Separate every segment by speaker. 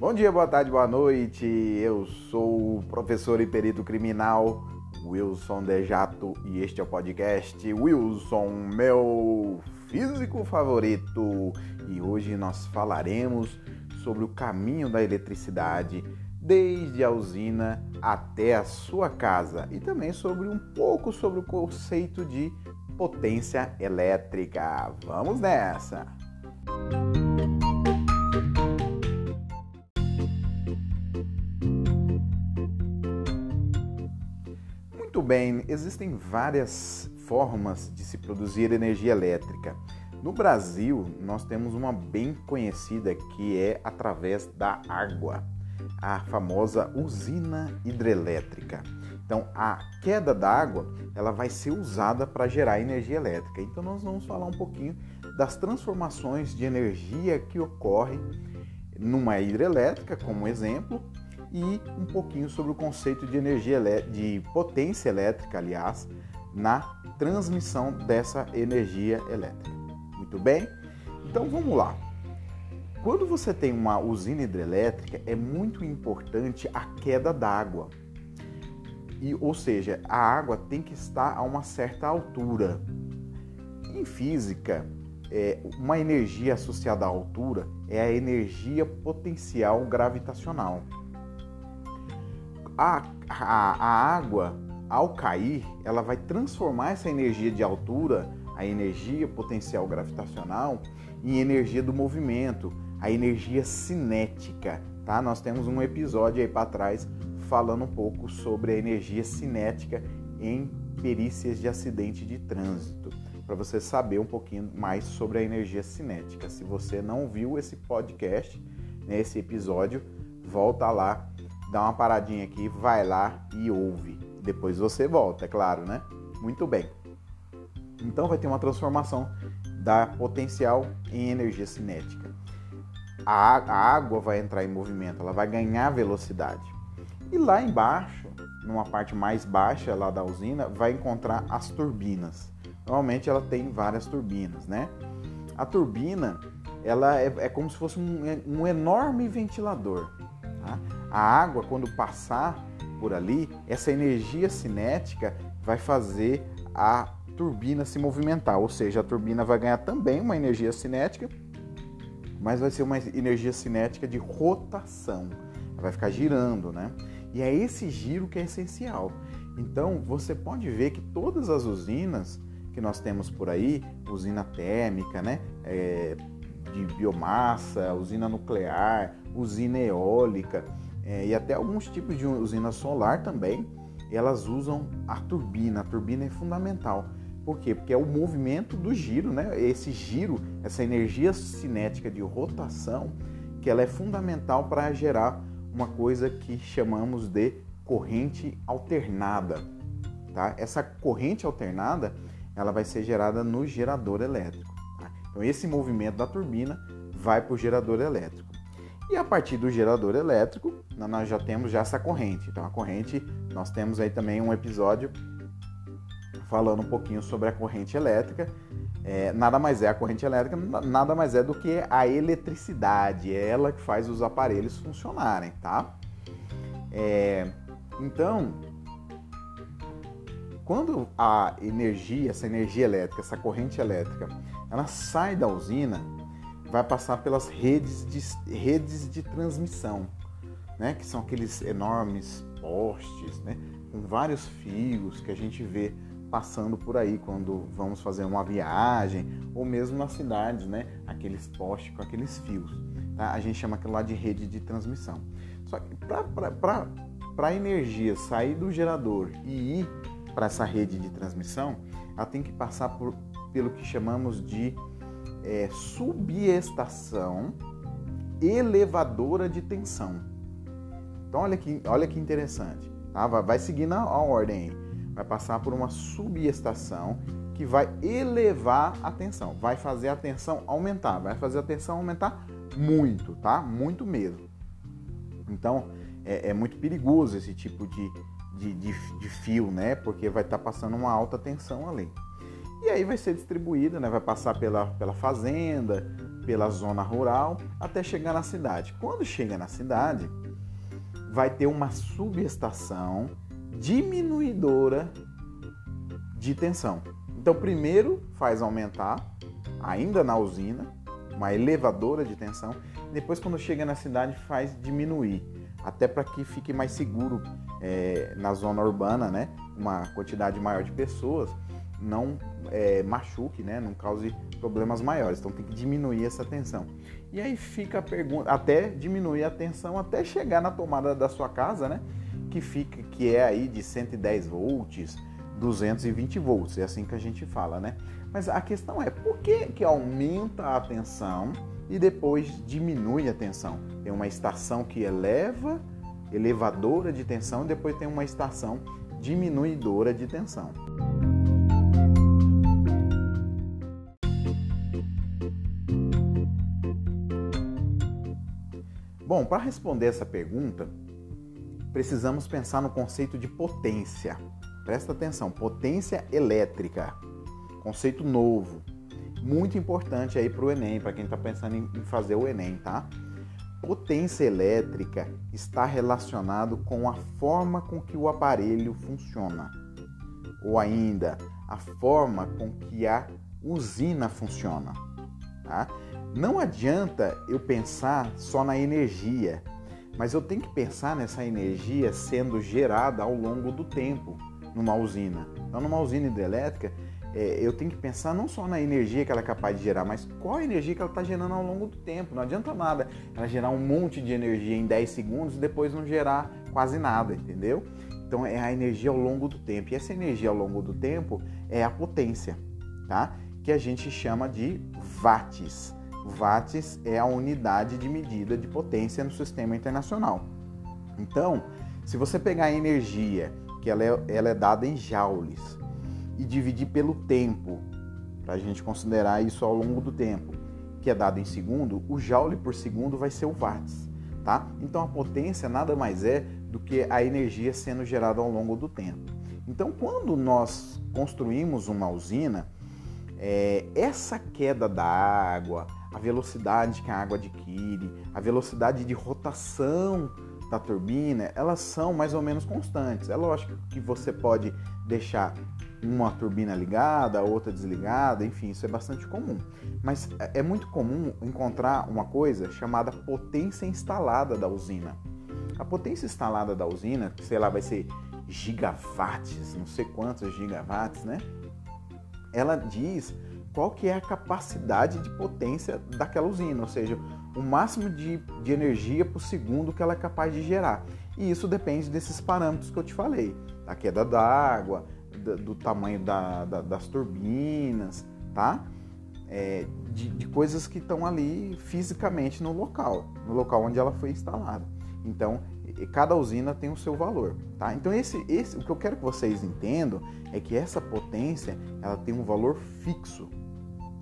Speaker 1: Bom dia, boa tarde, boa noite. Eu sou o professor e perito criminal Wilson Dejato e este é o podcast Wilson, meu físico favorito. E hoje nós falaremos sobre o caminho da eletricidade desde a usina até a sua casa e também sobre um pouco sobre o conceito de potência elétrica. Vamos nessa! Muito bem, existem várias formas de se produzir energia elétrica. No Brasil, nós temos uma bem conhecida que é através da água a famosa usina hidrelétrica. Então, a queda d'água ela vai ser usada para gerar energia elétrica. Então, nós vamos falar um pouquinho das transformações de energia que ocorrem numa hidrelétrica, como exemplo, e um pouquinho sobre o conceito de energia de potência elétrica, aliás, na transmissão dessa energia elétrica. Muito bem? Então, vamos lá. Quando você tem uma usina hidrelétrica, é muito importante a queda d'água. E, ou seja, a água tem que estar a uma certa altura. Em física, é, uma energia associada à altura é a energia potencial gravitacional. A, a, a água, ao cair, ela vai transformar essa energia de altura, a energia potencial gravitacional, em energia do movimento, a energia cinética, tá? Nós temos um episódio aí para trás falando um pouco sobre a energia cinética em perícias de acidente de trânsito, para você saber um pouquinho mais sobre a energia cinética. Se você não viu esse podcast, nesse né, episódio, volta lá, dá uma paradinha aqui, vai lá e ouve. Depois você volta, é claro, né? Muito bem. Então vai ter uma transformação da potencial em energia cinética a, a água vai entrar em movimento, ela vai ganhar velocidade. E lá embaixo, numa parte mais baixa lá da usina, vai encontrar as turbinas. Normalmente ela tem várias turbinas, né? A turbina, ela é, é como se fosse um, um enorme ventilador. A água, quando passar por ali, essa energia cinética vai fazer a turbina se movimentar, ou seja, a turbina vai ganhar também uma energia cinética mas vai ser uma energia cinética de rotação. Vai ficar girando, né? E é esse giro que é essencial. Então, você pode ver que todas as usinas que nós temos por aí, usina térmica, né? É, de biomassa, usina nuclear, usina eólica é, e até alguns tipos de usina solar também, elas usam a turbina. A turbina é fundamental. Por quê? Porque é o movimento do giro, né? Esse giro, essa energia cinética de rotação, que ela é fundamental para gerar uma coisa que chamamos de corrente alternada, tá? Essa corrente alternada, ela vai ser gerada no gerador elétrico. Tá? Então esse movimento da turbina vai para o gerador elétrico. E a partir do gerador elétrico, nós já temos já essa corrente. Então a corrente, nós temos aí também um episódio falando um pouquinho sobre a corrente elétrica. É, nada mais é a corrente elétrica, nada mais é do que a eletricidade, é ela que faz os aparelhos funcionarem, tá? É, então, quando a energia, essa energia elétrica, essa corrente elétrica, ela sai da usina, vai passar pelas redes de, redes de transmissão, né? Que são aqueles enormes postes, né? Com vários fios que a gente vê passando por aí quando vamos fazer uma viagem ou mesmo nas cidades, né? Aqueles postes com aqueles fios. Tá? A gente chama aquilo lá de rede de transmissão. Só que para a energia sair do gerador e ir para essa rede de transmissão, ela tem que passar por, pelo que chamamos de é, subestação elevadora de tensão. Então olha que, olha que interessante. Tá? Vai, vai seguindo a, a ordem aí vai passar por uma subestação que vai elevar a tensão, vai fazer a tensão aumentar, vai fazer a tensão aumentar muito, tá? Muito mesmo. Então é, é muito perigoso esse tipo de, de, de, de fio, né? Porque vai estar tá passando uma alta tensão ali. E aí vai ser distribuída, né? Vai passar pela, pela fazenda, pela zona rural até chegar na cidade. Quando chega na cidade, vai ter uma subestação diminuidora de tensão. Então, primeiro faz aumentar, ainda na usina, uma elevadora de tensão. Depois, quando chega na cidade, faz diminuir, até para que fique mais seguro é, na zona urbana, né? Uma quantidade maior de pessoas não é, machuque, né? Não cause problemas maiores. Então tem que diminuir essa tensão. E aí fica a pergunta, até diminuir a tensão até chegar na tomada da sua casa, né? Que fica, que é aí de 110 volts, 220 volts, é assim que a gente fala, né? Mas a questão é por que, que aumenta a tensão e depois diminui a tensão? Tem uma estação que eleva, elevadora de tensão, e depois tem uma estação diminuidora de tensão. Bom, para responder essa pergunta, precisamos pensar no conceito de potência. Presta atenção, potência elétrica. Conceito novo. Muito importante aí para o Enem, para quem está pensando em fazer o Enem, tá? Potência elétrica está relacionado com a forma com que o aparelho funciona, ou ainda a forma com que a usina funciona. Tá? Não adianta eu pensar só na energia, mas eu tenho que pensar nessa energia sendo gerada ao longo do tempo numa usina. Então, numa usina hidrelétrica, é, eu tenho que pensar não só na energia que ela é capaz de gerar, mas qual a energia que ela está gerando ao longo do tempo. Não adianta nada ela gerar um monte de energia em 10 segundos e depois não gerar quase nada, entendeu? Então é a energia ao longo do tempo. E essa energia ao longo do tempo é a potência, tá? Que a gente chama de watts. Watts é a unidade de medida de potência no sistema internacional. Então, se você pegar a energia, que ela é, ela é dada em joules, e dividir pelo tempo, para a gente considerar isso ao longo do tempo, que é dado em segundo, o joule por segundo vai ser o watts, tá? Então a potência nada mais é do que a energia sendo gerada ao longo do tempo. Então, quando nós construímos uma usina, é, essa queda da água, a velocidade que a água adquire, a velocidade de rotação da turbina, elas são mais ou menos constantes. É lógico que você pode deixar uma turbina ligada, outra desligada, enfim, isso é bastante comum. Mas é, é muito comum encontrar uma coisa chamada potência instalada da usina. A potência instalada da usina, sei lá, vai ser gigawatts, não sei quantos gigawatts, né? Ela diz qual que é a capacidade de potência daquela usina, ou seja, o máximo de, de energia por segundo que ela é capaz de gerar. E isso depende desses parâmetros que eu te falei, da queda d'água, do, do tamanho da, da, das turbinas, tá? É, de, de, coisas que estão ali fisicamente no local, no local onde ela foi instalada. Então, cada usina tem o seu valor, tá? Então, esse, esse, o que eu quero que vocês entendam é que essa potência ela tem um valor fixo,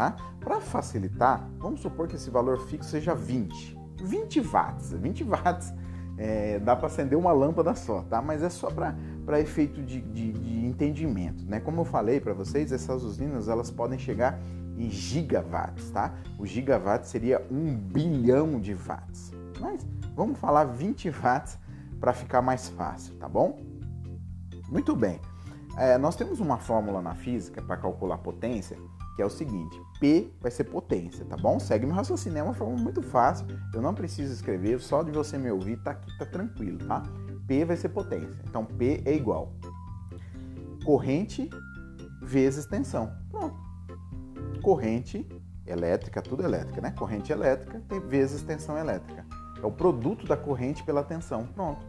Speaker 1: Tá? Para facilitar, vamos supor que esse valor fixo seja 20. 20 watts. 20 watts é, dá para acender uma lâmpada só, tá? Mas é só para efeito de, de, de, entendimento, né? Como eu falei para vocês, essas usinas elas podem chegar em gigawatts, tá? O gigawatt seria um bilhão de watts. Mas vamos falar 20 watts para ficar mais fácil, tá bom? Muito bem. É, nós temos uma fórmula na física para calcular potência que é o seguinte: P vai ser potência, tá bom? Segue meu raciocínio, é uma forma muito fácil. Eu não preciso escrever, só de você me ouvir tá aqui, tá tranquilo, tá? P vai ser potência. Então P é igual corrente vezes tensão. Pronto. Corrente elétrica, tudo elétrica, né? Corrente elétrica vezes tensão elétrica. É o produto da corrente pela tensão. Pronto.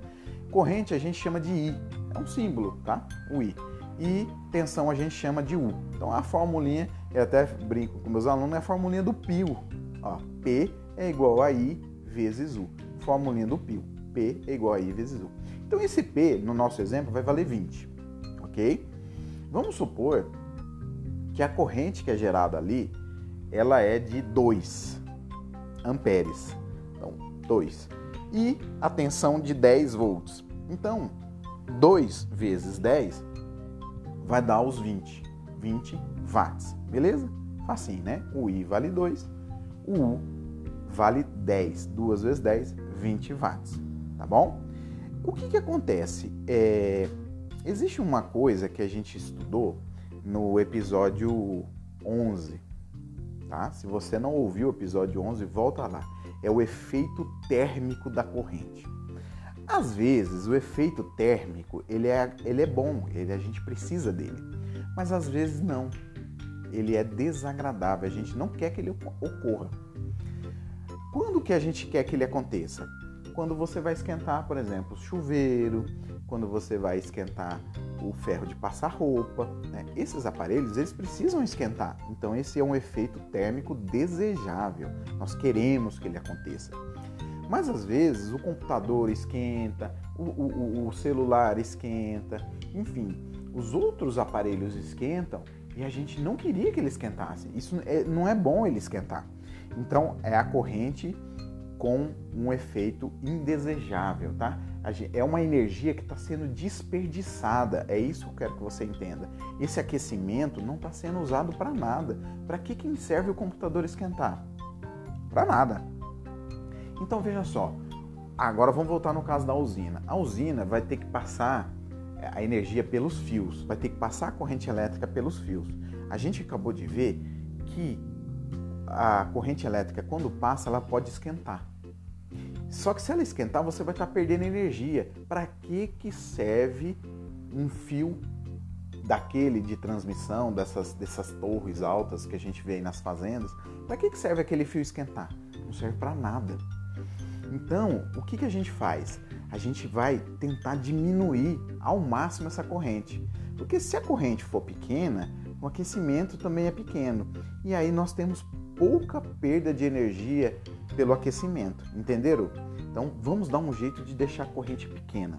Speaker 1: Corrente a gente chama de I, é um símbolo, tá? O I. E tensão a gente chama de U. Então a formulinha eu até brinco com meus alunos, é a formulinha do pio. Ó, P é igual a I vezes U. Formulinha do pio. P é igual a I vezes U. Então esse P, no nosso exemplo, vai valer 20. Ok? Vamos supor que a corrente que é gerada ali, ela é de 2 amperes. Então, 2. E a tensão de 10 volts. Então, 2 vezes 10 vai dar os 20. 20 watts. Beleza? Facinho, né? O I vale 2, O U vale 10. 2 vezes 10, 20 watts. Tá bom? O que, que acontece? É, existe uma coisa que a gente estudou no episódio 11. Tá? Se você não ouviu o episódio 11, volta lá. É o efeito térmico da corrente. Às vezes, o efeito térmico ele é, ele é bom, ele, a gente precisa dele. Mas às vezes não. Ele é desagradável, a gente não quer que ele ocorra. Quando que a gente quer que ele aconteça? Quando você vai esquentar, por exemplo, o chuveiro, quando você vai esquentar o ferro de passar roupa. Né? Esses aparelhos eles precisam esquentar. Então esse é um efeito térmico desejável. Nós queremos que ele aconteça. Mas às vezes o computador esquenta, o, o, o celular esquenta, enfim, os outros aparelhos esquentam e a gente não queria que ele esquentasse. Isso é, não é bom ele esquentar. Então é a corrente com um efeito indesejável, tá? É uma energia que está sendo desperdiçada. É isso que eu quero que você entenda. Esse aquecimento não está sendo usado para nada. Para que, que serve o computador esquentar? Para nada. Então veja só, agora vamos voltar no caso da usina. A usina vai ter que passar é, a energia pelos fios, vai ter que passar a corrente elétrica pelos fios. A gente acabou de ver que a corrente elétrica, quando passa, ela pode esquentar. Só que se ela esquentar, você vai estar perdendo energia. Para que, que serve um fio daquele de transmissão, dessas, dessas torres altas que a gente vê aí nas fazendas? Para que, que serve aquele fio esquentar? Não serve para nada. Então, o que, que a gente faz? A gente vai tentar diminuir ao máximo essa corrente. Porque se a corrente for pequena, o aquecimento também é pequeno. E aí nós temos pouca perda de energia pelo aquecimento, entenderam? Então vamos dar um jeito de deixar a corrente pequena.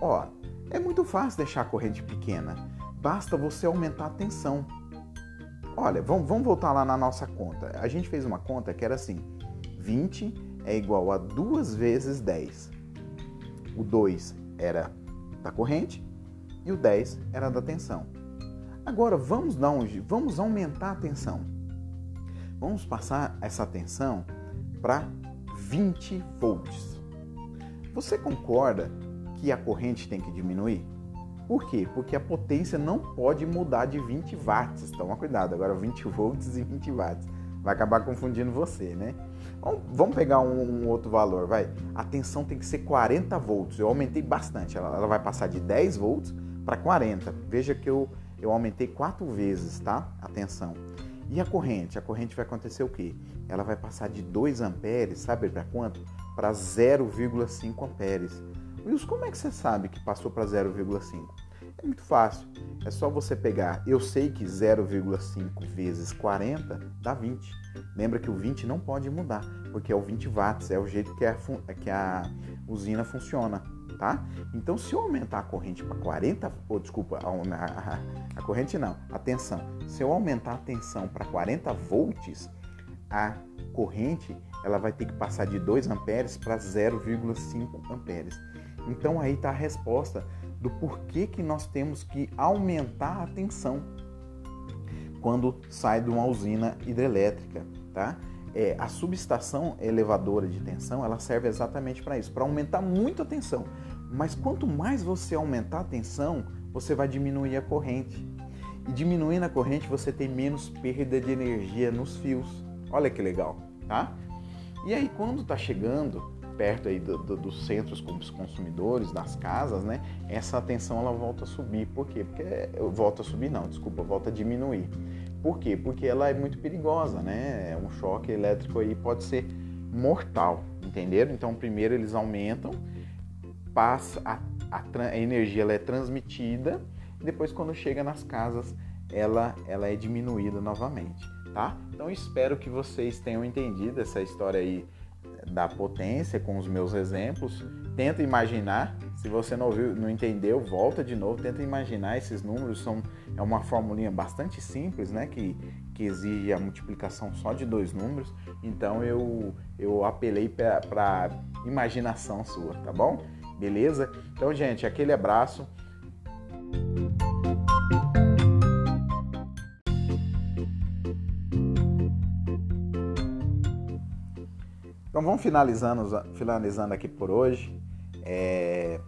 Speaker 1: Ó, é muito fácil deixar a corrente pequena. Basta você aumentar a tensão. Olha, vamos, vamos voltar lá na nossa conta. A gente fez uma conta que era assim: 20 é igual a 2 vezes 10. O 2 era da corrente e o 10 era da tensão. Agora vamos dar um, vamos aumentar a tensão. Vamos passar essa tensão para 20 volts. Você concorda que a corrente tem que diminuir? Por quê? Porque a potência não pode mudar de 20 watts. Toma cuidado, agora 20 volts e 20 watts. Vai acabar confundindo você, né? Vamos pegar um, outro valor, vai. A tensão tem que ser 40 volts. Eu aumentei bastante. Ela, vai passar de 10 volts para 40. Veja que eu, eu aumentei quatro vezes, tá? A tensão. E a corrente? A corrente vai acontecer o quê? Ela vai passar de 2 amperes, sabe para quanto? Para 0,5 amperes. Wilson, como é que você sabe que passou para 0,5? É muito fácil. É só você pegar. Eu sei que 0,5 vezes 40 dá 20. Lembra que o 20 não pode mudar, porque é o 20 watts, é o jeito que a, que a usina funciona, tá? Então, se eu aumentar a corrente para 40, ou desculpa, a, a, a, corrente não, a tensão. Se eu aumentar a tensão para 40 volts, a corrente ela vai ter que passar de 2 amperes para 0,5 amperes. Então aí está a resposta do porquê que nós temos que aumentar a tensão quando sai de uma usina hidrelétrica, tá? É, a subestação elevadora de tensão ela serve exatamente para isso, para aumentar muito a tensão. Mas quanto mais você aumentar a tensão, você vai diminuir a corrente. E diminuindo a corrente, você tem menos perda de energia nos fios. Olha que legal, tá? E aí, quando está chegando perto aí do, do, dos centros com os consumidores, das casas, né? Essa tensão ela volta a subir. Por quê? Porque volta a subir não, desculpa, volta a diminuir. Por quê? Porque ela é muito perigosa, né? Um choque elétrico aí pode ser mortal, entenderam? Então primeiro eles aumentam, passa a, a, a energia ela é transmitida, e depois quando chega nas casas ela ela é diminuída novamente, tá? Então espero que vocês tenham entendido essa história aí da potência com os meus exemplos. Tenta imaginar, se você não ouviu, não entendeu, volta de novo, tenta imaginar esses números são é uma formulinha bastante simples, né, que, que exige a multiplicação só de dois números. Então eu eu apelei para imaginação sua, tá bom? Beleza? Então, gente, aquele abraço. Então vamos finalizando, finalizando aqui por hoje. É,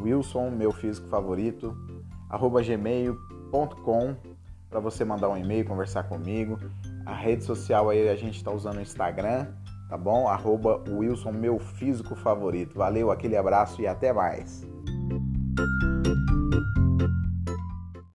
Speaker 1: Wilson, meu físico favorito, arroba gmail.com para você mandar um e-mail, conversar comigo. A rede social aí a gente está usando o Instagram, tá bom? Arroba Wilson, meu físico favorito. Valeu, aquele abraço e até mais.